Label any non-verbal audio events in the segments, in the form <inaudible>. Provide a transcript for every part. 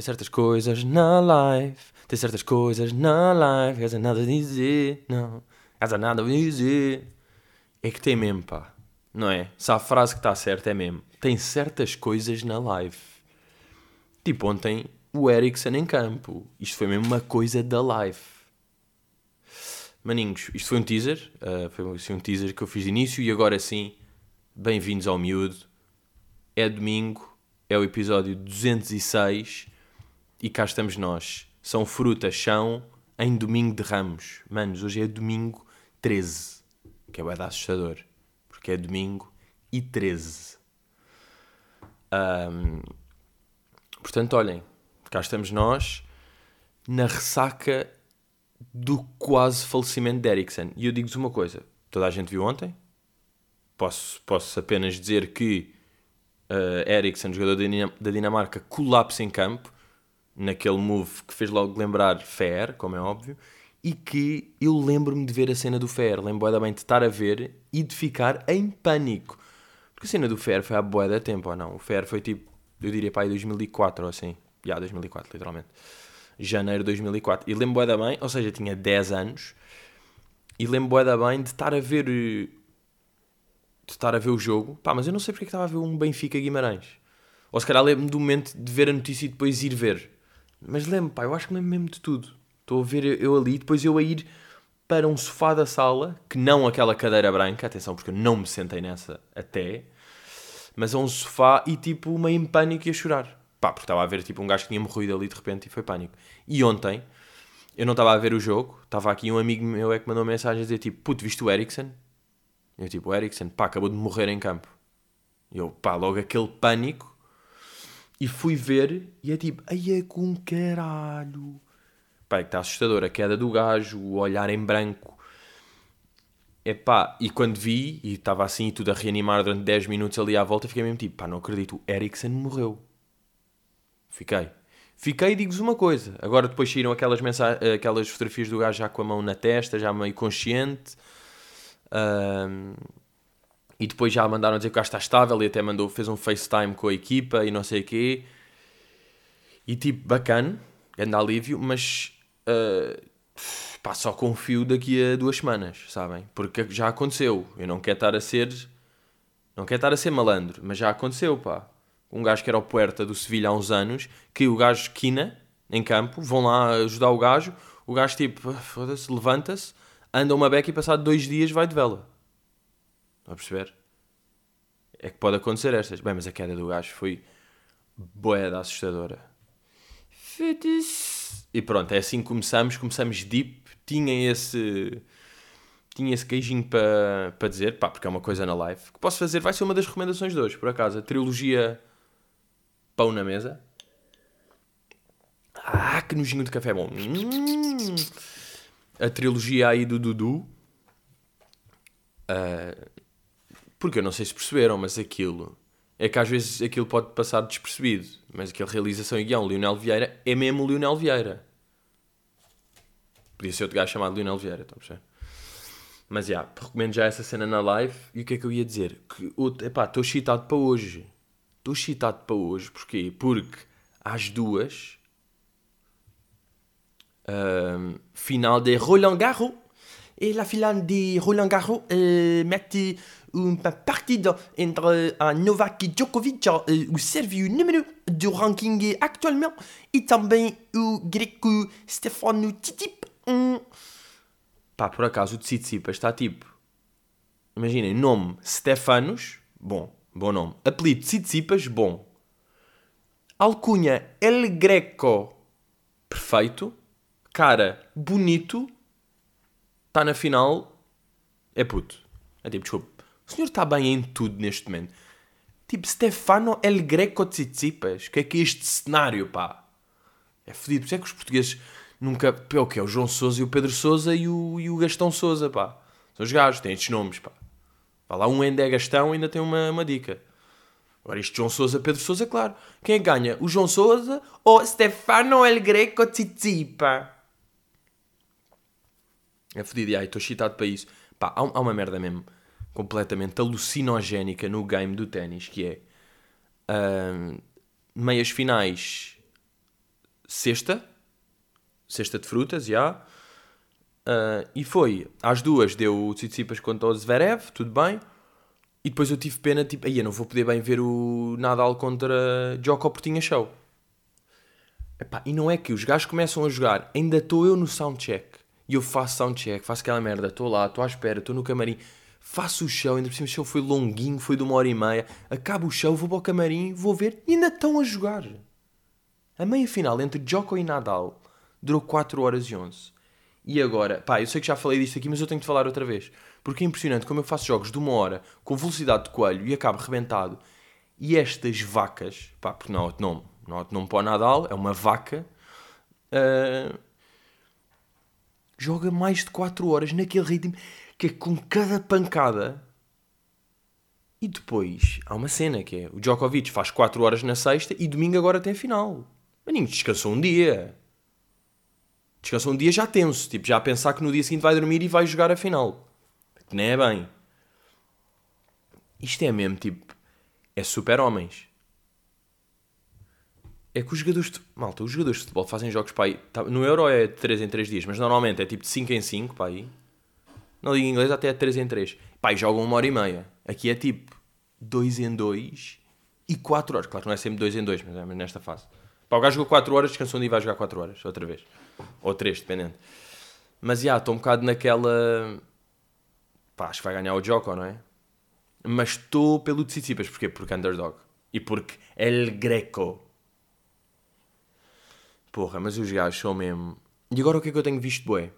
Tem certas coisas na live. Tem certas coisas na live. Has nada a dizer. Não. Has nada a dizer. É que tem mesmo, pá. Não é? Se a frase que está certa é mesmo. Tem certas coisas na live. Tipo ontem o Ericsson em campo. Isto foi mesmo uma coisa da live. Maninhos, isto foi um teaser. Uh, foi assim, um teaser que eu fiz de início. E agora sim, bem-vindos ao miúdo. É domingo. É o episódio 206 e cá estamos nós. São frutas, são em domingo de ramos. Manos, hoje é domingo 13, que é bem assustador, porque é domingo e 13. Um, portanto, olhem, cá estamos nós na ressaca do quase falecimento de Ericsson. E eu digo-vos uma coisa: toda a gente viu ontem. Posso, posso apenas dizer que uh, jogador da Dinamarca, colapsa em campo naquele move que fez logo lembrar Fer, como é óbvio, e que eu lembro-me de ver a cena do Fer, lembro bem de estar a ver e de ficar em pânico. Porque a cena do Fer foi há boa da tempo ou não? O Fer foi tipo, eu diria para aí 2004 ou assim. Já, 2004, literalmente. Janeiro de 2004. E lembro da bem, ou seja, tinha 10 anos, e lembro da bem de estar a ver de estar a ver o jogo. Pá, mas eu não sei porque é que estava a ver um Benfica Guimarães. Ou se calhar lembro-me do momento de ver a notícia e depois ir ver. Mas lembro, pá, eu acho que lembro mesmo de tudo. Estou a ver eu ali, depois eu a ir para um sofá da sala, que não aquela cadeira branca, atenção, porque eu não me sentei nessa até, mas a um sofá e tipo meio em pânico e a chorar. Pá, porque estava a ver tipo um gajo que tinha morrido ali de repente e foi pânico. E ontem, eu não estava a ver o jogo, estava aqui um amigo meu é que mandou mensagem a dizer tipo, puto, viste o Ericsson? Eu tipo, o Ericsson, pá, acabou de morrer em campo. Eu, pá, logo aquele pânico e fui ver e é tipo, ai é com caralho. Pá, é que está assustador. A queda do gajo, o olhar em branco. É pá, e quando vi, e estava assim e tudo a reanimar durante 10 minutos ali à volta, fiquei mesmo tipo, pá, não acredito, o Ericsson morreu. Fiquei. Fiquei e digo-vos uma coisa. Agora depois saíram aquelas, aquelas fotografias do gajo já com a mão na testa, já meio consciente. Um, e depois já mandaram dizer que o gajo está estável e até mandou, fez um FaceTime com a equipa e não sei o quê. E tipo, bacana, anda alívio, mas uh, pá, só confio daqui a duas semanas, sabem? Porque já aconteceu. Eu não quero estar a ser. Não quero estar a ser malandro, mas já aconteceu, pá. Um gajo que era o Puerta do Sevilha há uns anos, que o gajo quina em campo, vão lá ajudar o gajo, o gajo tipo, foda-se, levanta-se, anda uma beca e passado dois dias vai de vela. Estão a perceber? É que pode acontecer estas. Bem, mas a queda do gajo foi boeda assustadora. E pronto, é assim que começamos. Começamos deep. Tinha esse. Tinha esse queijinho para pa dizer, pá, porque é uma coisa na live. que posso fazer? Vai ser uma das recomendações de hoje, por acaso. A trilogia Pão na Mesa. Ah, que nojinho de café bom. Hum. A trilogia aí do Dudu. Uh, porque eu não sei se perceberam, mas aquilo. É que às vezes aquilo pode passar despercebido. Mas aquela realização e guião, Lionel Vieira, é mesmo Lionel Vieira. Podia ser outro gajo chamado Lionel Vieira, estão a perceber? Mas já, yeah, recomendo já essa cena na live. E o que é que eu ia dizer? Que, estou excitado para hoje. Estou excitado para hoje. Porquê? Porque às duas, um, final de Roland Garros. E la finale de Roland Garros uh, mete uma partida entre a Novak Djokovic, o sérvio número do ranking atualmente, e também o greco Stefano Tsitsipas. Hum. Pá, por acaso o Tsitsipas está tipo... Imaginem, nome Stefanos, bom, bom nome. Apelido Tsitsipas, bom. Alcunha El Greco, perfeito. Cara, bonito. Está na final, é puto. É tipo, desculpa, o senhor está bem em tudo neste momento. Tipo, Stefano El Greco Tsitsipas. O que é que é este cenário, pá? É fodido. Por isso é que os portugueses nunca... É o que é? O João Sousa e o Pedro Sousa e o, e o Gastão Sousa, pá. São os gajos, têm estes nomes, pá. Vá lá, um ainda é Gastão ainda tem uma, uma dica. Agora, este João Sousa, Pedro Sousa, claro. Quem é que ganha? O João Sousa ou Stefano El Greco Tsitsipa? É fodido. E aí, estou excitado para isso. Pá, há, há uma merda mesmo completamente alucinogénica no game do ténis, que é uh, meias finais sexta, sexta de frutas, já. Uh, e foi, às duas deu o Tsitsipas contra o Zverev, tudo bem. E depois eu tive pena, tipo, aí eu não vou poder bem ver o Nadal contra Djoko porque tinha show. Epá, e não é que os gajos começam a jogar, ainda estou eu no soundcheck. E eu faço soundcheck, faço aquela merda, estou lá, estou à espera, estou no camarim, faço o show, ainda por cima o show foi longuinho, foi de uma hora e meia. Acabo o show, vou para o camarim, vou ver e ainda estão a jogar. A meia final entre Djoko e Nadal durou 4 horas e 11. E agora, pá, eu sei que já falei disto aqui, mas eu tenho de falar outra vez. Porque é impressionante como eu faço jogos de uma hora com velocidade de coelho e acabo rebentado. E estas vacas, pá, porque não há outro nome, não há outro nome para o Nadal, é uma vaca, uh, joga mais de 4 horas naquele ritmo que é com cada pancada. E depois há uma cena que é o Djokovic faz 4 horas na sexta e domingo agora tem final. Maninho, descansou um dia. Descansou um dia já tenso, tipo, já a pensar que no dia seguinte vai dormir e vai jogar a final. Que nem é bem. Isto é mesmo, tipo, é super homens. É que os jogadores de... Malta, os jogadores de futebol fazem jogos para aí... Tá, no Euro é de 3 em 3 dias, mas normalmente é tipo de 5 em 5 para aí. Na Liga Inglesa até é de 3 em 3. Pá, e jogam uma hora e meia. Aqui é tipo 2 em 2 e 4 horas. Claro que não é sempre 2 em 2, mas é nesta fase. Pá, o gajo jogou 4 horas, descansou um dia e vai jogar 4 horas, outra vez. Ou 3, dependendo. Mas, já, estou um bocado naquela... Pá, acho que vai ganhar o Joko, não é? Mas estou pelo Tsitsipas. Porquê? Porque underdog. E porque El Greco. Porra, mas os gajos são mesmo... E agora o que é que eu tenho visto, bué?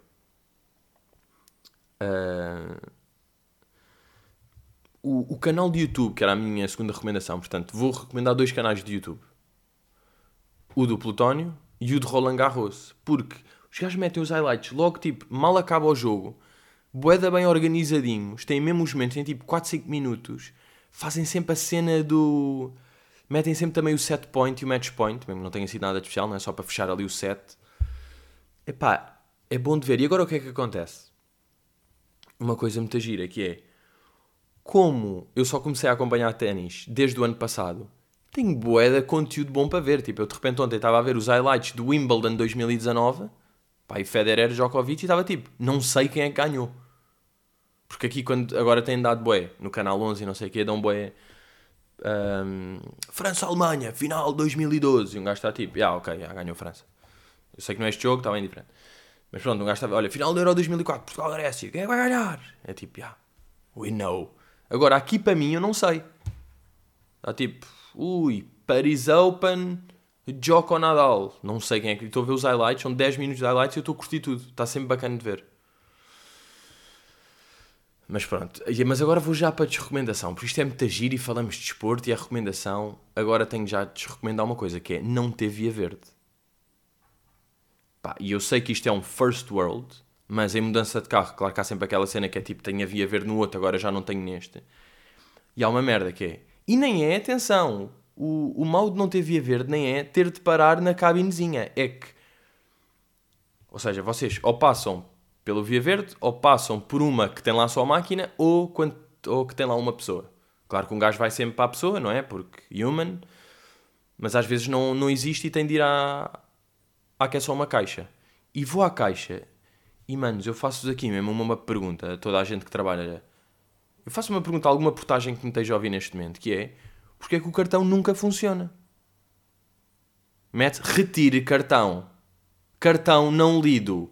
Uh... O, o canal de YouTube, que era a minha segunda recomendação, portanto, vou recomendar dois canais de YouTube o do Plutónio e o de Roland Garros. Porque os gajos metem os highlights logo, tipo, mal acaba o jogo, boeda bem organizadinhos, têm mesmo os momentos, em tipo 4, 5 minutos, fazem sempre a cena do. Metem sempre também o set point e o match point, mesmo não tenha sido nada de especial, não é só para fechar ali o set. Epá, é bom de ver. E agora o que é que acontece? Uma coisa muito gira que é como eu só comecei a acompanhar ténis desde o ano passado tenho bué de conteúdo bom para ver. Tipo, eu de repente ontem estava a ver os highlights do Wimbledon 2019, pá, e Federer, Djokovic, e estava tipo, não sei quem é que ganhou. Porque aqui, quando agora têm dado bué, no canal 11 e não sei o quê, dão bué... Um, França-Alemanha, final 2012. E um gajo está tipo, ah, ok, já ganhou França. Eu sei que não é este jogo, está bem diferente. Mas pronto, um gajo está, olha, final do Euro 2004, Portugal-Grécia, quem é que vai ganhar? É tipo, yeah, we know. Agora, aqui para mim, eu não sei. Está tipo, Ui, Paris Open, Joko Nadal. Não sei quem é que. Estou a ver os highlights, são 10 minutos de highlights e eu estou a curtir tudo. Está sempre bacana de ver. Mas pronto, mas agora vou já para a desrecomendação, porque isto é muito giro e falamos de desporto e a recomendação, agora tenho já de desrecomendar uma coisa, que é não ter via verde. Pá, e eu sei que isto é um first world, mas em mudança de carro, claro que há sempre aquela cena que é tipo, tenho a via verde no outro, agora já não tenho neste. E há uma merda que é, e nem é, atenção, o, o mal de não ter via verde nem é ter de parar na cabinezinha. É que, ou seja, vocês ou passam pelo via verde ou passam por uma que tem lá só a máquina ou, quando, ou que tem lá uma pessoa. Claro que um gajo vai sempre para a pessoa, não é? Porque human, mas às vezes não, não existe e tem de ir à, à que é só uma caixa. E vou à caixa e, manos, eu faço-vos aqui mesmo uma, uma pergunta a toda a gente que trabalha eu faço uma pergunta a alguma portagem que me esteja a ouvir neste momento, que é porque é que o cartão nunca funciona? Mete retire cartão. Cartão não lido.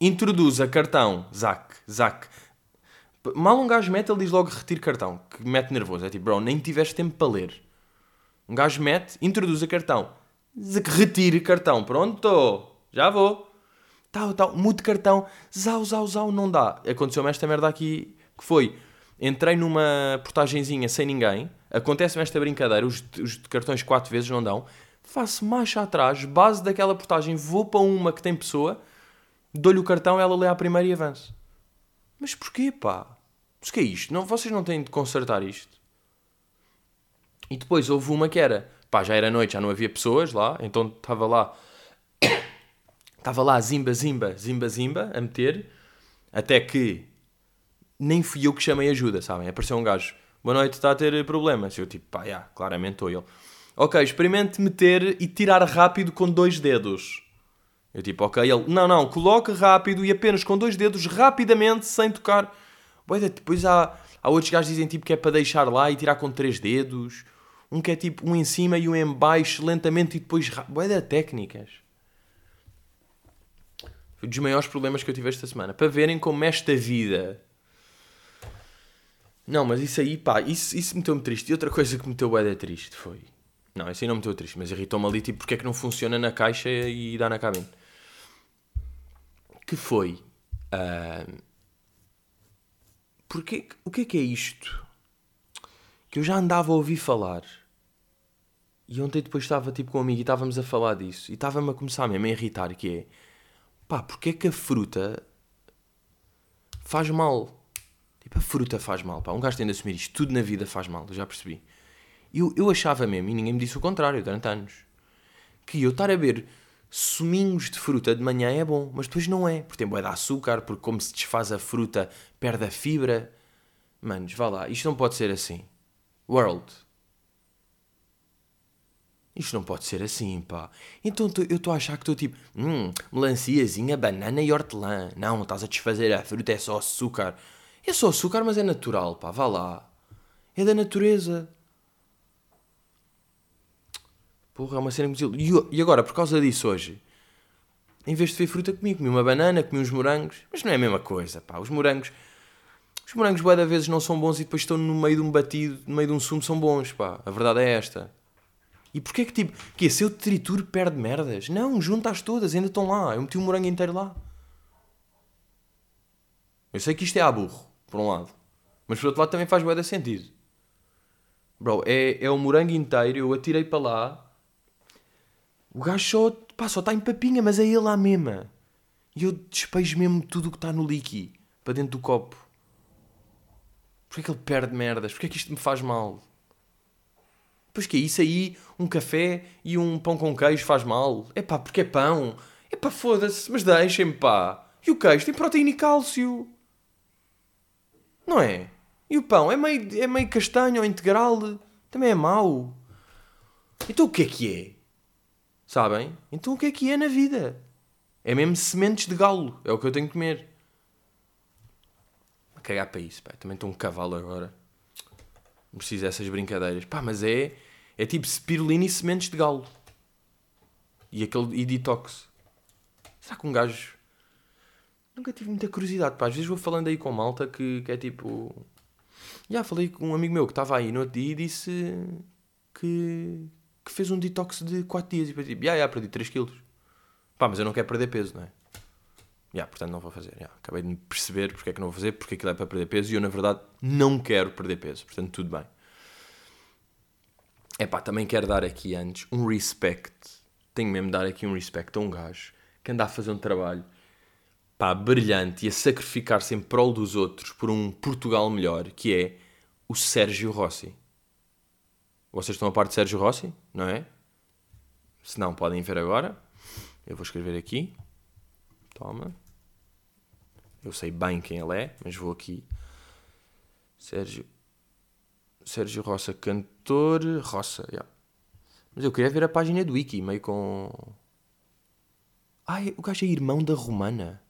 Introduza cartão. Zac, zac. Mal um gajo mete, ele diz logo retire cartão. Que mete nervoso. É tipo, bro, nem tiveste tempo para ler. Um gajo mete, introduza cartão. Retire cartão. Pronto. Já vou. Tal, tal. Mude cartão. Zau, zau, zau. Não dá. Aconteceu-me esta merda aqui que foi entrei numa portagenzinha sem ninguém, acontece-me esta brincadeira, os, os cartões quatro vezes não dão, faço marcha atrás, base daquela portagem, vou para uma que tem pessoa, dou-lhe o cartão, ela lê a primeira e avanço. Mas porquê, pá? Mas que é isto? Não, vocês não têm de consertar isto? E depois houve uma que era, pá, já era noite, já não havia pessoas lá, então estava lá, <coughs> estava lá zimba, zimba, zimba, zimba, a meter, até que nem fui eu que chamei ajuda, sabem? Apareceu um gajo, boa noite, está a ter problemas. Eu tipo, pá, já, claramente estou ele. Ok, experimente meter e tirar rápido com dois dedos. Eu tipo, ok, ele, não, não, coloca rápido e apenas com dois dedos, rapidamente, sem tocar. Boa, depois há, há outros gajos que dizem tipo que é para deixar lá e tirar com três dedos. Um que é tipo um em cima e um em baixo, lentamente e depois. Boa, técnicas. Foi um dos maiores problemas que eu tive esta semana. Para verem como esta vida. Não, mas isso aí, pá, isso, isso meteu-me triste. E outra coisa que me meteu bué triste foi. Não, isso aí não me meteu triste, mas irritou-me ali, tipo, porque é que não funciona na caixa e dá na cabine. Que foi. Uh, porque, o que é que é isto? Que eu já andava a ouvir falar. E ontem depois estava tipo com um amigo e estávamos a falar disso. E estava-me a começar mesmo a irritar, que é... Pá, porque é que a fruta faz mal? Tipo, a fruta faz mal, pá. Um gajo tem de assumir isto. Tudo na vida faz mal, eu já percebi. Eu, eu achava mesmo, e ninguém me disse o contrário durante anos, que eu estar a ver suminhos de fruta de manhã é bom, mas depois não é, porque tem boé de açúcar, porque como se desfaz a fruta, perde a fibra. Manos, vá lá, isto não pode ser assim. World. Isto não pode ser assim, pá. Então eu estou a achar que estou tipo, hum, melanciazinha, banana e hortelã. Não, estás a desfazer a fruta, é só açúcar. É só açúcar, mas é natural, pá, vá lá. É da natureza. Porra, é uma cena que E agora, por causa disso hoje, em vez de ver fruta, comi, comi uma banana, comi uns morangos. Mas não é a mesma coisa, pá. Os morangos. Os morangos, boa da vezes, não são bons e depois estão no meio de um batido, no meio de um sumo, são bons, pá. A verdade é esta. E porquê que tipo, que é, se eu trituro perde merdas? Não, juntas todas, ainda estão lá. Eu meti o morango inteiro lá. Eu sei que isto é a burro, por um lado. Mas por outro lado também faz bué sentido. Bro, é, é o morango inteiro, eu atirei para lá o gajo só, pá, só está em papinha, mas é ele lá mesma. E eu despejo mesmo tudo o que está no líqui para dentro do copo. Porquê é que ele perde merdas? Porquê é que isto me faz mal? Pois que é isso aí, um café e um pão com queijo faz mal? É pá, porque é pão. É pá, foda-se, mas deixem-me pá. E o queijo tem proteína e cálcio. Não é? E o pão é meio, é meio castanho ou integral. Também é mau. Então o que é que é? Sabem? Então o que é que é na vida? É mesmo sementes de galo. É o que eu tenho que comer. Cagar para isso, pá. Também estou um cavalo agora. Não preciso dessas brincadeiras. Pá, mas é... É tipo spirulina e sementes de galo. E aquele... E detox. Será que um gajo... Nunca tive muita curiosidade, pá. Às vezes vou falando aí com malta que, que é tipo... Já falei com um amigo meu que estava aí no outro dia e disse que que fez um detox de 4 dias e depois tipo, já, yeah, perdi 3 quilos. Pá, mas eu não quero perder peso, não é? Já, portanto não vou fazer. Acabei de perceber porque é que não vou fazer, porque aquilo é para perder peso e eu, na verdade, não quero perder peso. Portanto, tudo bem. É pá, também quero dar aqui antes um respect. Tenho mesmo de dar aqui um respect a um gajo que anda a fazer um trabalho pá, brilhante e a sacrificar-se em prol dos outros por um Portugal melhor, que é o Sérgio Rossi. Vocês estão a parte de Sérgio Rossi, não é? Se não, podem ver agora. Eu vou escrever aqui. Toma. Eu sei bem quem ele é, mas vou aqui. Sérgio. Sérgio Roça, cantor. Roça, yeah. Mas eu queria ver a página do Wiki, meio com. Ai, o gajo é irmão da Romana.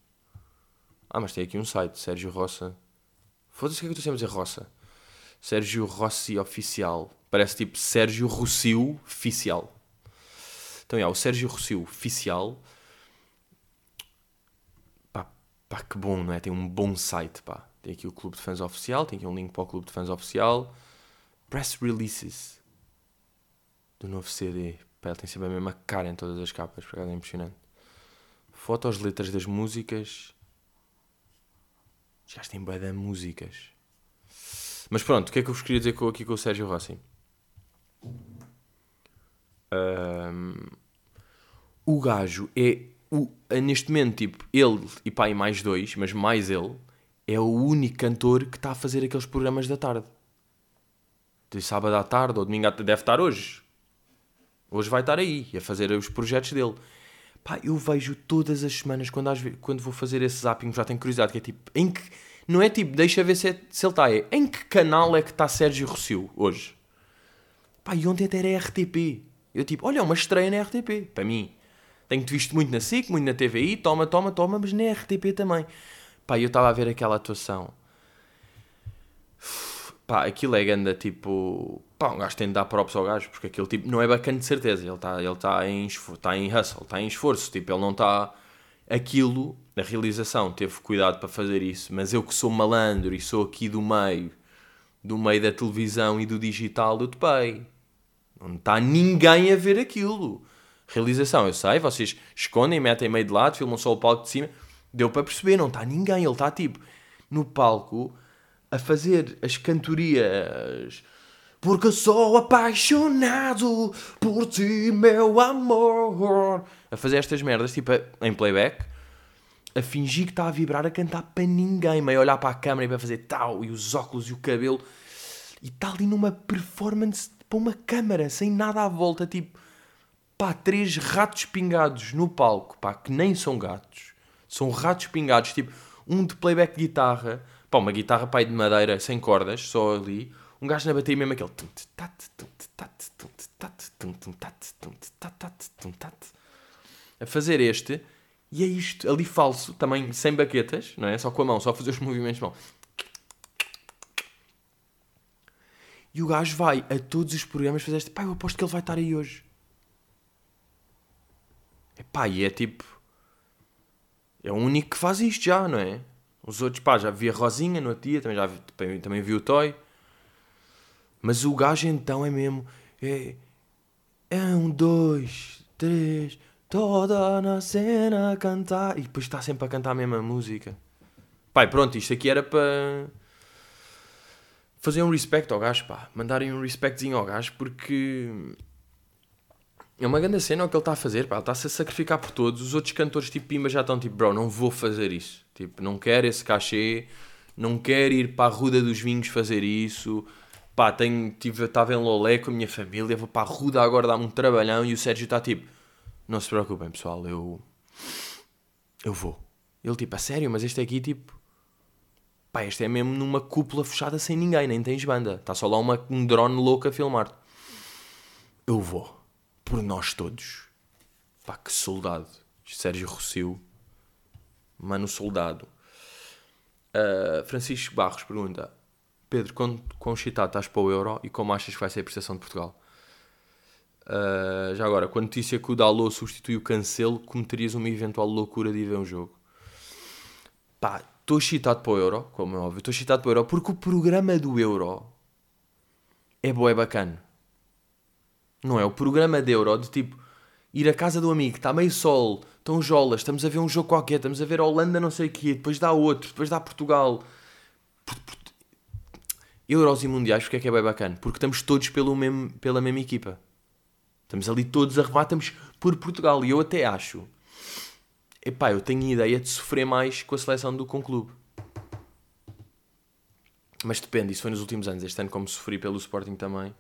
Ah, mas tem aqui um site, Sérgio Roça. Foda-se o que é que eu estou a dizer Roça. Sérgio Rossi Oficial. Parece tipo Sérgio Rossio Oficial. Então, é, o Sérgio Rossio Oficial. Pá, pá, que bom, não é? Tem um bom site, pá. Tem aqui o Clube de Fãs Oficial, tem aqui um link para o Clube de Fãs Oficial. Press Releases do novo CD. Pá, ele tem sempre a mesma cara em todas as capas, por é impressionante. Fotos, letras das músicas. Já tem bué de músicas. Mas pronto, o que é que eu vos queria dizer aqui com o Sérgio Rossi? Um, o gajo é, o, é, neste momento, tipo, ele e pai mais dois, mas mais ele, é o único cantor que está a fazer aqueles programas da tarde. De sábado à tarde ou domingo à tarde, deve estar hoje. Hoje vai estar aí a fazer os projetos dele. Pá, eu vejo todas as semanas quando, às vezes, quando vou fazer esse zapping, já tenho curiosidade, que é tipo, em que. Não é tipo, deixa ver se, é, se ele está aí. Em que canal é que está Sérgio Rossio hoje? Pá, e ontem até era RTP. Eu tipo, olha, uma estreia na RTP, para mim. Tenho-te visto muito na SIC, muito na TVI, toma, toma, toma, mas na RTP também. Pá, eu estava a ver aquela atuação. Pá, aquilo é ganda, tipo... Pá, um gajo tem de dar props ao gajo, porque aquilo tipo, não é bacana de certeza. Ele está ele tá em, tá em hustle, está em esforço. Tipo, ele não está... Aquilo, a realização, teve cuidado para fazer isso. Mas eu que sou malandro e sou aqui do meio, do meio da televisão e do digital, eu topei. Não está ninguém a ver aquilo. Realização, eu sei, vocês escondem, metem meio de lado, filmam só o palco de cima. Deu para perceber, não está ninguém. Ele está tipo no palco a fazer as cantorias. Porque sou apaixonado por ti, meu amor. A fazer estas merdas, tipo em playback, a fingir que está a vibrar, a cantar para ninguém, meio olhar para a câmera e para fazer tal, e os óculos e o cabelo. E está ali numa performance para uma câmara, sem nada à volta, tipo, pá, três ratos pingados no palco, pá, que nem são gatos. São ratos pingados, tipo, um de playback de guitarra, pá, uma guitarra, pá, de madeira, sem cordas, só ali um gajo na bateria mesmo aquele. A fazer este. E é isto, ali falso, também sem baquetas, não é? Só com a mão, só fazer os movimentos de mão. E o gajo vai a todos os programas fazer este. Pá, eu aposto que ele vai estar aí hoje. Epá, e é tipo. É o único que faz isto já, não é? Os outros, pá, já vi a Rosinha no outro dia, também, já vi, também, vi o Toy. Mas o gajo então é mesmo. É, é um, dois, três, toda na cena a cantar. E depois está sempre a cantar a mesma música. Pai, pronto, isto aqui era para fazer um respect ao gajo, pá. Mandarem um respectzinho ao gajo porque é uma grande cena o que ele está a fazer, pá. Ele está-se a sacrificar por todos. Os outros cantores, tipo Pimba, já estão tipo, bro, não vou fazer isso. Tipo, não quero esse cachê, não quero ir para a Ruda dos Vinhos fazer isso pá, tenho, tive, estava em Lolé com a minha família, vou para a Ruda agora dar-me um trabalhão e o Sérgio está tipo, não se preocupem pessoal, eu, eu vou. Ele tipo, a sério, mas este aqui tipo, pá, este é mesmo numa cúpula fechada sem ninguém, nem tens banda, está só lá uma, um drone louco a filmar-te. Eu vou, por nós todos. Pá, que soldado. Sérgio Rossio, mano soldado. Uh, Francisco Barros pergunta: Pedro, quão excitado estás para o Euro e como achas que vai ser a prestação de Portugal? Uh, já agora, com a notícia que o Dalot substitui o Cancelo, cometerias uma eventual loucura de ir ver um jogo? Pá, estou excitado para o Euro, como é óbvio, estou excitado para o Euro, porque o programa do Euro é boé bacana. Não é? O programa de Euro, de tipo, ir à casa do amigo, está meio sol, estão jolas, estamos a ver um jogo qualquer, estamos a ver a Holanda não sei o quê, depois dá outro, depois dá Portugal. Euros e Mundiais, porque é que é bem bacana? Porque estamos todos pelo mesmo, pela mesma equipa. Estamos ali todos a remar, estamos por Portugal. E eu até acho. Epá, eu tenho ideia de sofrer mais com a seleção do com clube. Mas depende, isso foi nos últimos anos. Este ano, como sofri pelo Sporting também.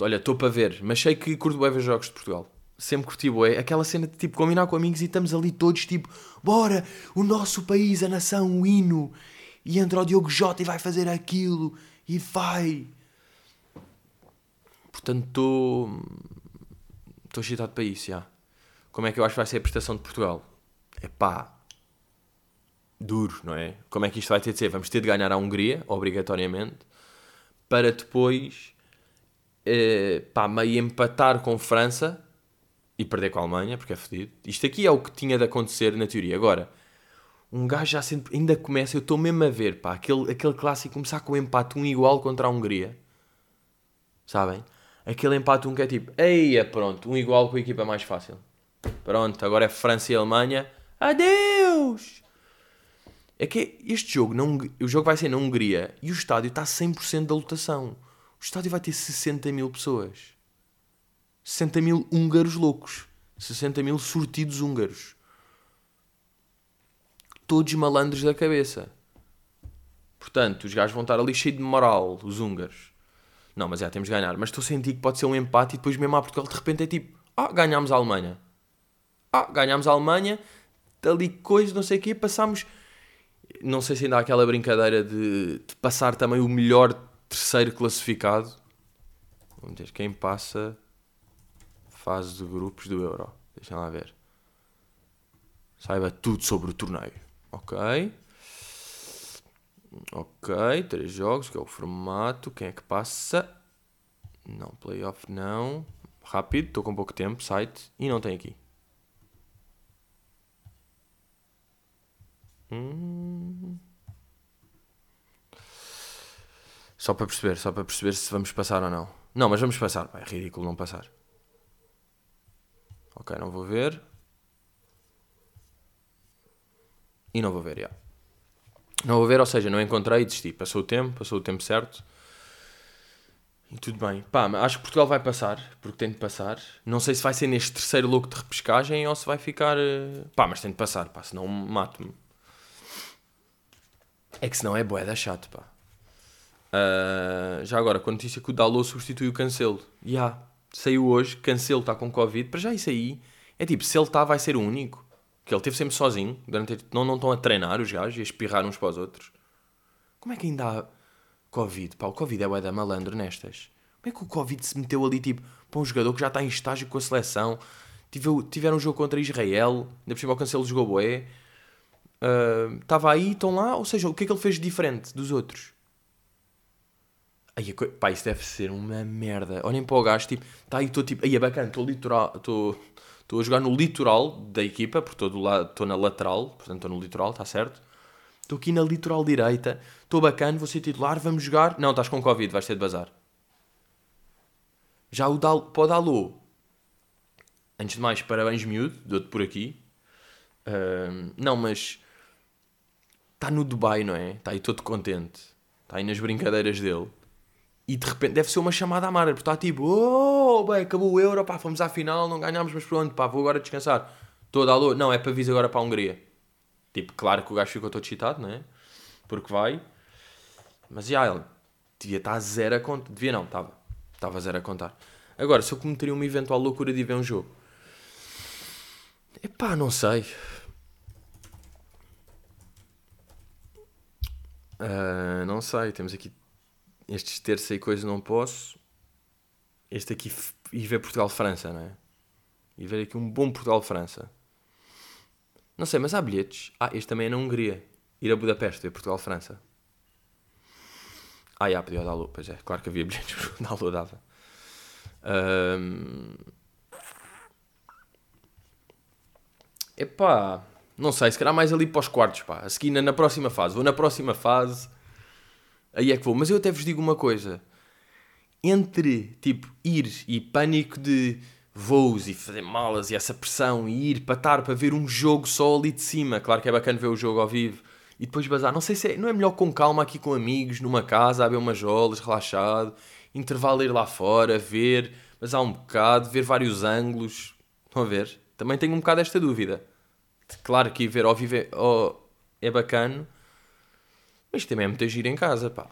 Olha, estou para ver, mas sei que curto bem ver jogos de Portugal. Sempre curti bué. Aquela cena de tipo combinar com amigos e estamos ali todos tipo, bora, o nosso país, a nação, o hino e entra o Diogo Jota e vai fazer aquilo e vai. Portanto, estou. Estou excitado para isso, já. Como é que eu acho que vai ser a prestação de Portugal? É pá. Duro, não é? Como é que isto vai ter de ser? Vamos ter de ganhar a Hungria, obrigatoriamente, para depois. Eh, pá, meio empatar com França e perder com a Alemanha, porque é fedido. Isto aqui é o que tinha de acontecer na teoria. Agora, um gajo já sempre, ainda começa, eu estou mesmo a ver, pá, aquele, aquele clássico começar com o empate um igual contra a Hungria. Sabem? Aquele empate um que é tipo, eia, pronto, um igual com a equipa mais fácil. Pronto, agora é França e Alemanha. Adeus! É que este jogo, não, o jogo vai ser na Hungria e o estádio está 100% da lotação. O estádio vai ter 60 mil pessoas. 60 mil húngaros loucos. 60 mil sortidos húngaros todos malandros da cabeça. Portanto, os gajos vão estar ali cheios de moral, os húngaros. Não, mas já temos de ganhar. Mas estou a sentir que pode ser um empate e depois mesmo a Portugal de repente é tipo, ah, ganhámos a Alemanha. Ah, ganhámos a Alemanha, ali coisa, não sei o quê, passámos... Não sei se ainda há aquela brincadeira de, de passar também o melhor terceiro classificado. Vamos ter quem passa fase de grupos do Euro. Deixem lá ver. Saiba tudo sobre o torneio. Ok. Ok, três jogos, que é o formato. Quem é que passa? Não, playoff não. Rápido, estou com pouco tempo, site. E não tem aqui. Hum. Só para perceber, só para perceber se vamos passar ou não. Não, mas vamos passar. é ridículo não passar. Ok, não vou ver. E não vou ver, já. Não vou ver, ou seja, não encontrei e desisti. Passou o tempo, passou o tempo certo. E tudo bem. Pá, acho que Portugal vai passar, porque tem de passar. Não sei se vai ser neste terceiro louco de repescagem ou se vai ficar. Eh, pá, mas tem de passar, pá, senão mato-me. É que senão é boeda chato, pá. Uh, já agora, com a notícia que o Dalot substitui o Cancelo. Ya, yeah, saiu hoje, Cancelo está com Covid. Para já isso aí, é tipo, se ele está, vai ser o único. Que ele teve sempre sozinho, durante, não, não estão a treinar os gajos e a espirrar uns para os outros. Como é que ainda há Covid? Pá, o Covid é da malandro nestas. Como é que o Covid se meteu ali, tipo, para um jogador que já está em estágio com a seleção? tiveram um jogo contra Israel, ainda por cima o Cancelo jogou boé. Estava uh, aí, estão lá, ou seja, o que é que ele fez de diferente dos outros? Ai, pá, isso deve ser uma merda. Olhem para o gajo, tipo, está aí, estou tipo, aí é bacana, estou litoral, estou estou a jogar no litoral da equipa, por todo lado, estou na lateral, portanto estou no litoral, está certo? Estou aqui na litoral direita, estou bacana, vou ser titular, vamos jogar. Não, estás com Covid, vais ter de bazar. Já o Dal, para o antes de mais, parabéns miúdo, dou-te por aqui. Uh, não, mas está no Dubai, não é? Está aí todo contente. Está aí nas brincadeiras dele. E de repente deve ser uma chamada amarga, porque está tipo, oh, bem, acabou o Euro, pá, fomos à final, não ganhámos, mas pronto, pá, vou agora descansar. Estou a dar Não, é para vir agora para a Hungria. Tipo, claro que o gajo ficou todo excitado, não é? Porque vai. Mas já, ele devia estar a zero a contar. Devia não, estava. Estava zero a contar. Agora, se eu cometeria uma eventual loucura de ir ver um jogo. Epá, não sei. Uh, não sei, temos aqui estes terça e coisa não posso. Este aqui e ver Portugal-França, não é? E ver aqui um bom Portugal-França. Não sei, mas há bilhetes. Ah, este também é na Hungria. Ir a Budapeste, ver Portugal-França. Ah, já, podia dar lua. Pois é, claro que havia bilhetes, <laughs> na lua dava. Um... Epá, não sei, se calhar mais ali para os quartos, pá. A seguir na, próxima fase. Vou na próxima fase Aí é que vou. Mas eu até vos digo uma coisa. Entre, tipo, ir e pânico de voos e fazer malas e essa pressão e ir para estar para ver um jogo só ali de cima. Claro que é bacana ver o jogo ao vivo. E depois bazar. Não sei se é, não é melhor com calma aqui com amigos, numa casa, a ver umas jolas, relaxado. Intervalo ir lá fora, ver, mas há um bocado, ver vários ângulos. Estão a ver? Também tenho um bocado esta dúvida. Claro que ver ao vivo é, é bacana, mas também é muito giro em casa, pá.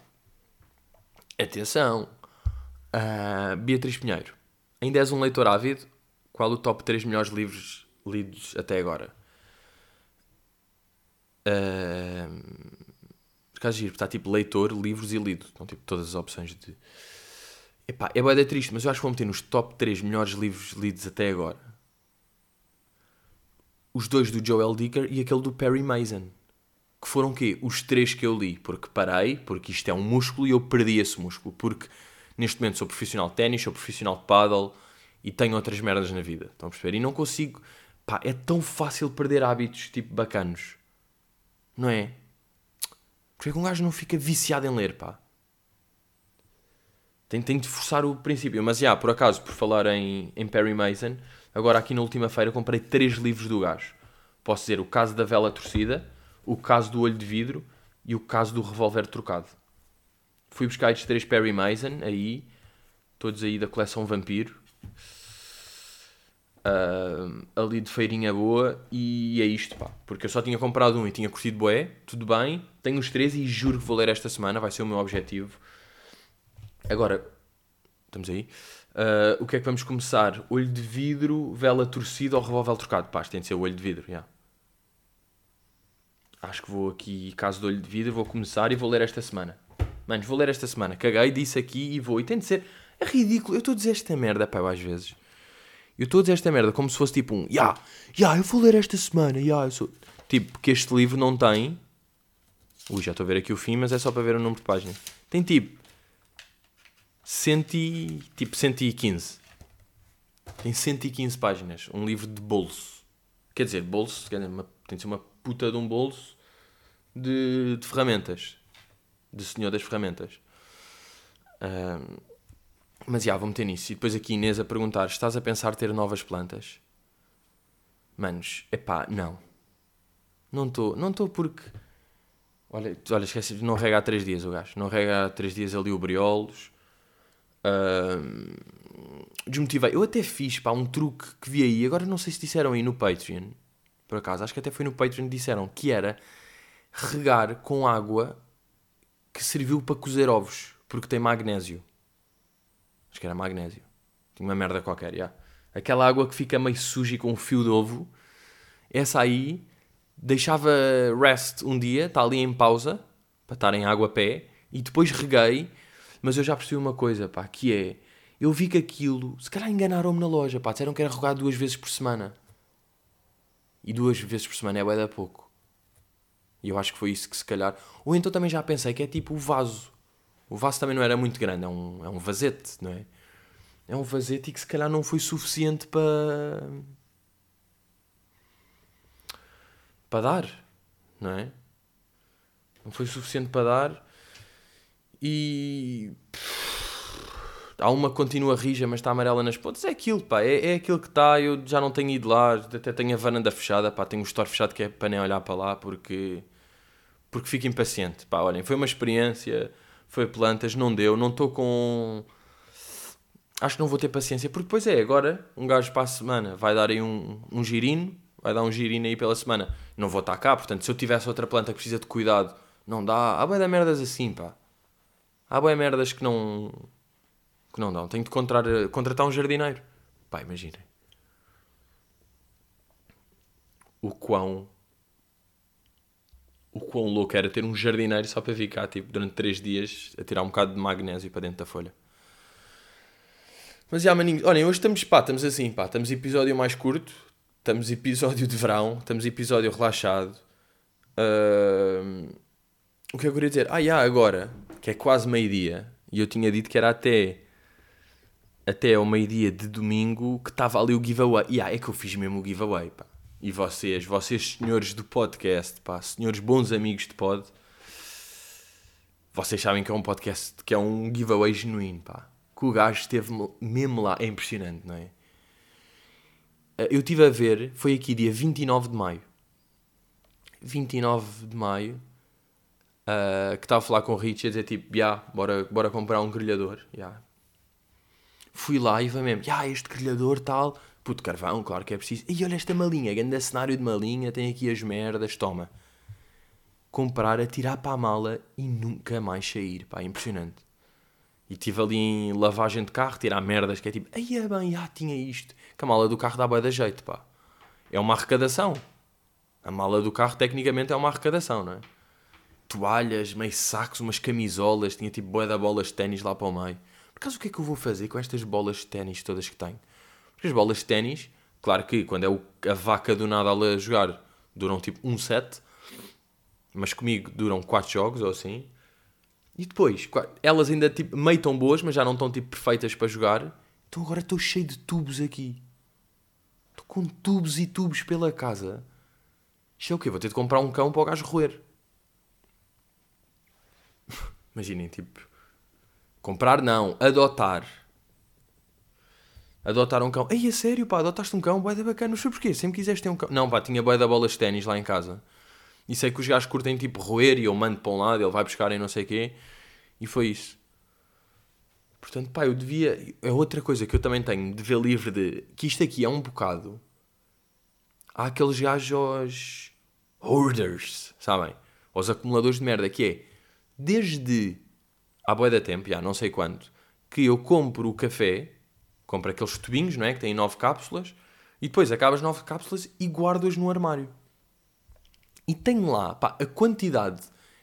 Atenção. Uh, Beatriz Pinheiro. Ainda és um leitor ávido? Qual o top 3 melhores livros lidos até agora? Uh, por causa giro, está tipo leitor, livros e lido. Estão tipo todas as opções de. Epá, é boeda triste, mas eu acho que vou meter nos top 3 melhores livros lidos até agora. Os dois do Joel Dicker e aquele do Perry Mason que foram quê? Os três que eu li, porque parei, porque isto é um músculo e eu perdi esse músculo, porque neste momento sou profissional de ténis, sou profissional de paddle e tenho outras merdas na vida, estão a perceber? E não consigo, pá, é tão fácil perder hábitos, tipo, bacanos, não é? Porque é que um gajo não fica viciado em ler, pá? Tem, tem de forçar o princípio, mas já, por acaso, por falar em, em Perry Mason, agora aqui na última feira comprei três livros do gajo. Posso dizer, o caso da vela torcida, o caso do olho de vidro e o caso do revólver trocado. Fui buscar estes três Perry Mason aí, todos aí da coleção Vampiro. Uh, ali de feirinha boa e é isto, pá. Porque eu só tinha comprado um e tinha curtido boé, tudo bem. Tenho os três e juro que vou ler esta semana, vai ser o meu objetivo. Agora, estamos aí. Uh, o que é que vamos começar? Olho de vidro, vela torcida ou revólver trocado? Pá, tem de ser o olho de vidro, já. Yeah acho que vou aqui, caso de olho de vida, vou começar e vou ler esta semana. Manos, vou ler esta semana. Caguei, disse aqui e vou. E tem de ser. É ridículo. Eu estou a dizer esta merda, pá, às vezes. Eu estou a dizer esta merda como se fosse tipo um, ya, yeah, ya, yeah, eu vou ler esta semana, ya, eu sou. Tipo, que este livro não tem. Ui, já estou a ver aqui o fim, mas é só para ver o número de páginas. Tem tipo. Cento e, tipo 115. Tem 115 páginas. Um livro de bolso. Quer dizer, bolso, tem de ser uma puta de um bolso de, de ferramentas. De senhor das ferramentas. Um, mas já, vou meter nisso. E depois aqui Inês a perguntar: estás a pensar ter novas plantas? Manos, epá, não. Não estou. Não estou porque. Olha, olha, esquece, não rega há 3 dias o gajo. Não rega há 3 dias ali o briolos. Desmotivei. Eu até fiz, pá, um truque que vi aí. Agora não sei se disseram aí no Patreon. Por acaso, acho que até foi no Patreon que disseram. Que era regar com água que serviu para cozer ovos. Porque tem magnésio. Acho que era magnésio. Tinha uma merda qualquer, já. Aquela água que fica meio suja e com um fio de ovo. Essa aí deixava rest um dia, está ali em pausa, para estar em água a pé, e depois reguei, mas eu já percebi uma coisa, pá, que é, eu vi que aquilo, se calhar enganaram-me na loja, pá, disseram que era regar duas vezes por semana. E duas vezes por semana é bué da pouco. E eu acho que foi isso que se calhar... Ou então também já pensei que é tipo o vaso. O vaso também não era muito grande, é um, é um vasete, não é? É um vasete e que se calhar não foi suficiente para para dar, não é? Não foi suficiente para dar e há uma continua rija, mas está amarela nas pontas. É aquilo, pá, é, é aquilo que está. Eu já não tenho ido lá, até tenho a varanda fechada, pá, tenho o store fechado que é para nem olhar para lá porque, porque fico impaciente. Pá, olhem, foi uma experiência, foi plantas, não deu, não estou com. Acho que não vou ter paciência, porque depois é, agora um gajo para a semana vai dar aí um, um girino vai dar um girino aí pela semana. Não vou estar cá, portanto, se eu tivesse outra planta que precisa de cuidado, não dá. Há bem de merdas assim, pá. Há bem merdas que não. que não dão. Tenho de contratar, contratar um jardineiro. Pá, imaginem. O quão. O quão louco era ter um jardineiro só para ficar, tipo, durante 3 dias a tirar um bocado de magnésio para dentro da folha. Mas já, maninhos, olhem, hoje estamos, pá, estamos assim, pá, estamos episódio mais curto, Estamos episódio de verão, estamos episódio relaxado. Uh, o que eu queria dizer? Ah, já, agora, que é quase meio-dia, e eu tinha dito que era até até ao meio-dia de domingo que estava ali o giveaway. E yeah, é que eu fiz mesmo o giveaway, pá. E vocês, vocês senhores do podcast, pá, senhores bons amigos de pod, vocês sabem que é um podcast, que é um giveaway genuíno, pá. Que o gajo esteve mesmo lá, é impressionante, não é? Eh, eu estive a ver, foi aqui dia 29 de maio. 29 de maio, uh, que estava a falar com o Rich e a dizer tipo, yeah, bora, bora comprar um grelhador. Yeah. Fui lá e foi mesmo, yeah, este grelhador tal, puto carvão, claro que é preciso. E olha esta malinha, grande cenário de malinha, tem aqui as merdas, toma. Comprar, atirar para a mala e nunca mais sair, pá, impressionante. E estive ali em lavagem de carro, tirar merdas, que é tipo, ai é bem, já tinha isto que a mala do carro dá boa da jeito, pá. É uma arrecadação. A mala do carro, tecnicamente, é uma arrecadação, não é? Toalhas, meio sacos, umas camisolas, tinha tipo boa da bolas de ténis lá para o meio. Por acaso, o que é que eu vou fazer com estas bolas de ténis todas que tenho? Porque as bolas de ténis, claro que quando é o, a vaca do nada a jogar, duram tipo um set, mas comigo duram quatro jogos ou assim. E depois, elas ainda tipo, meio tão boas, mas já não estão tipo perfeitas para jogar. Então agora estou cheio de tubos aqui com tubos e tubos pela casa. Isto é o quê? Vou ter de comprar um cão para o gajo roer. Imaginem, tipo. Comprar não, adotar. Adotar um cão. Ei, é sério, pá, adotaste um cão, boeda bacana. Não sei porquê, sempre quiseste ter um cão. Não, pá, tinha boeda bolas de ténis lá em casa. E sei que os gajos curtem tipo roer e eu mando para um lado, ele vai buscar e não sei o quê. E foi isso. Portanto, pá, eu devia. É outra coisa que eu também tenho de ver livre de. Que isto aqui é um bocado há aqueles gajos hoarders, sabem? Os acumuladores de merda, que é desde há boia da tempo, já não sei quanto, que eu compro o café, compro aqueles tubinhos, não é? Que têm nove cápsulas, e depois acabo as nove cápsulas e guardo-as no armário. E tenho lá, pá, a quantidade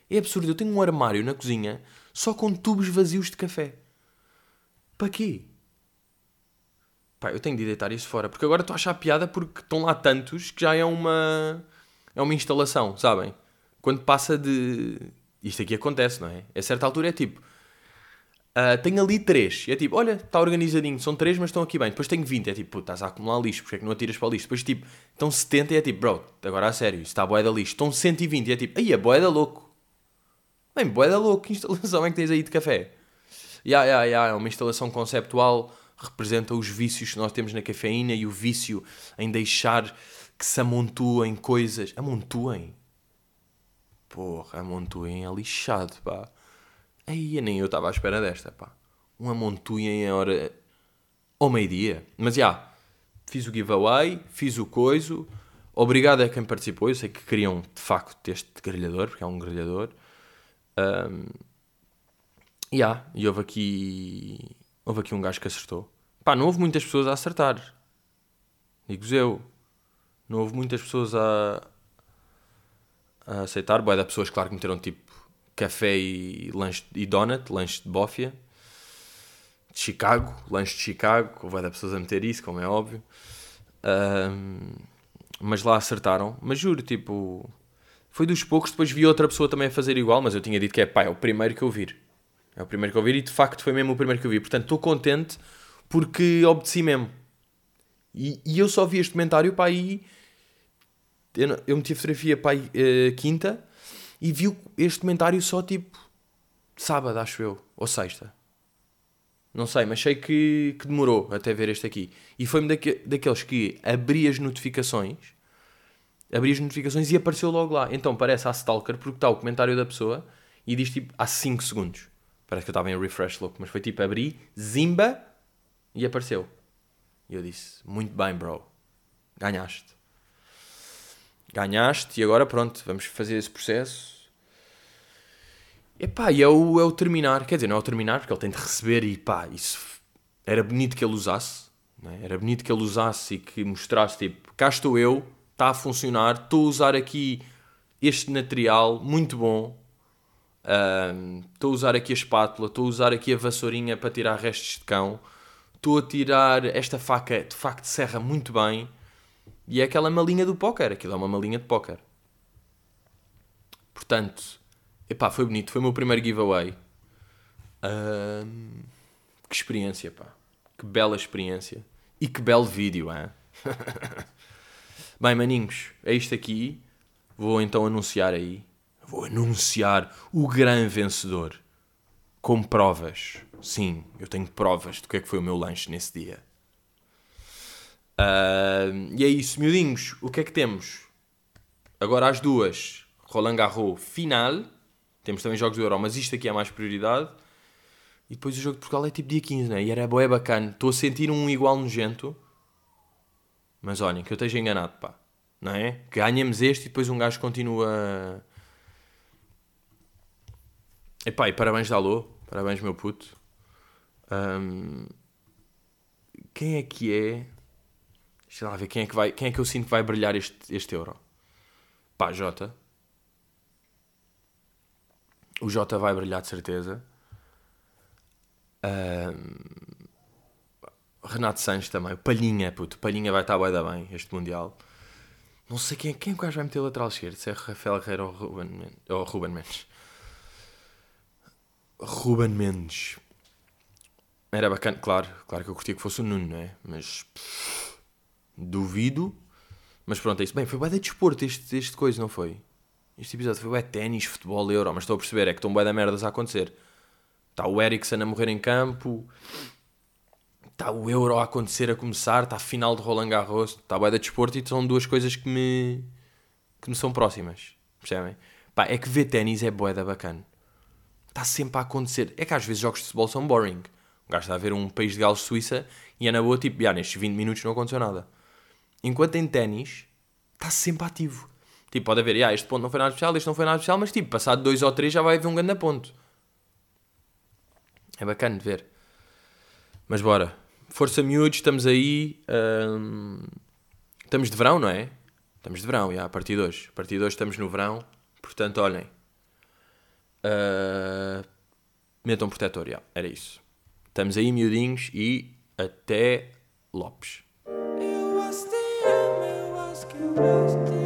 é absurda. Eu tenho um armário na cozinha só com tubos vazios de café. Para quê? Pá, eu tenho de deitar isso fora. Porque agora estou a achar piada porque estão lá tantos que já é uma. É uma instalação, sabem? Quando passa de. Isto aqui acontece, não é? A certa altura é tipo. Uh, tenho ali 3. É tipo, olha, está organizadinho, são 3, mas estão aqui bem. Depois tenho 20. É tipo, estás a acumular lixo, porque é que não atiras para o lixo? Depois tipo, estão 70 e é tipo, bro, agora a sério, está a boeda lixo. Estão 120 e é tipo, aí a boeda louco. Bem, boeda louco, que instalação é que tens aí de café? Ya, ya, ya, é uma instalação conceptual, representa os vícios que nós temos na cafeína e o vício em deixar que se amontoem coisas. Amontoem? Porra, amontoem é lixado, pá. Aí nem eu estava à espera desta, pá. Um amontoem em hora. ao meio-dia. Mas já, fiz o giveaway, fiz o coiso. Obrigado a quem participou. Eu sei que queriam de facto este grelhador, porque é um grelhador. Um, yeah, e houve aqui. Houve aqui um gajo que acertou. Pá, não houve muitas pessoas a acertar. Digo-vos eu. Não houve muitas pessoas a, a aceitar. Boé da pessoas, claro, que meteram tipo café e lanche e donut, lanche de bófia. De Chicago, lanche de Chicago. Vai dar pessoas a meter isso, como é óbvio. Um, mas lá acertaram. Mas juro, tipo, foi dos poucos. Depois vi outra pessoa também a fazer igual, mas eu tinha dito que é pá, é o primeiro que eu vi. É o primeiro que eu vi e de facto foi mesmo o primeiro que eu vi. Portanto, estou contente porque obedeci mesmo. E, e, eu só vi este comentário para aí. Eu, eu meti a fotografia para uh, quinta e vi este comentário só tipo sábado, acho eu, ou sexta. Não sei, mas sei que, que demorou até ver este aqui. E foi-me daque, daqueles que abri as notificações, abri as notificações e apareceu logo lá. Então parece a Stalker porque está o comentário da pessoa e diz tipo há 5 segundos. Parece que eu estava em refresh look, mas foi tipo abri, zimba e apareceu. E eu disse: Muito bem, bro. Ganhaste. Ganhaste e agora pronto, vamos fazer esse processo. Epá, e é o, é o terminar. Quer dizer, não é o terminar, porque ele tem de receber e pá, isso era bonito que ele usasse. É? Era bonito que ele usasse e que mostrasse tipo: cá estou eu, está a funcionar, estou a usar aqui este material muito bom. Estou uh, a usar aqui a espátula, estou a usar aqui a vassourinha para tirar restos de cão estou a tirar esta faca, de facto serra muito bem. E é aquela malinha do póquer, aquilo é uma malinha de póquer. Portanto, epá, foi bonito, foi o meu primeiro giveaway. que experiência, pá. Que bela experiência. E que belo vídeo, hein? <laughs> Bem, maninhos, é isto aqui. Vou então anunciar aí. Vou anunciar o grande vencedor. Com provas. Sim, eu tenho provas do que é que foi o meu lanche nesse dia. Uh, e é isso, miudinhos. O que é que temos? Agora às duas, Roland Garros final. Temos também jogos do Euro, mas isto aqui é mais prioridade. E depois o jogo de Portugal é tipo dia 15, né? E era boé bacana. Estou a sentir um igual nojento. Mas olhem, que eu esteja enganado, pá. Não é? Ganhamos este e depois um gajo continua. Epá, e parabéns da Alô. Parabéns, meu puto. Um, quem é que é? Deixa lá ver quem é que vai. Quem é que eu sinto que vai brilhar este, este euro? Pá, Jota. O Jota vai brilhar de certeza. Um, Renato Sanches também. O Palhinha, puto. Palhinha vai estar bem bem este Mundial. Não sei quem, quem é que o vai meter lateral esquerdo. Se é Rafael Guerreiro ou Ruben Mendes. Ruben Mendes. Era bacana, claro, claro que eu curtia que fosse o Nuno, não é? Mas duvido. Mas pronto, é isso. Bem, foi bué de desporto este, este coisa, não foi? Este episódio foi bué ténis, futebol, euro. Mas estou a perceber, é que estão bué da merdas a acontecer. Está o Eriksen a morrer em campo. Está o euro a acontecer, a começar. Está a final de Roland Garros. Está bué de desporto e são duas coisas que me... Que me são próximas. Percebem? Pá, é que ver ténis é bué da bacana. Está sempre a acontecer. É que às vezes jogos de futebol são boring. O gajo está a ver um país de Gales Suíça e é na boa, tipo, já, nestes 20 minutos não aconteceu nada. Enquanto em ténis, está sempre ativo. Tipo, pode haver, ah, este ponto não foi nada especial, este não foi nada especial, mas tipo, passado dois ou três já vai haver um grande ponto. É bacana de ver. Mas bora. Força miúdos, estamos aí. Hum, estamos de verão, não é? Estamos de verão, já, a partir de hoje. A partir de hoje estamos no verão. Portanto, olhem. Uh, metam protetor, já. Era isso. Estamos aí, miudinhos, e até Lopes. you rest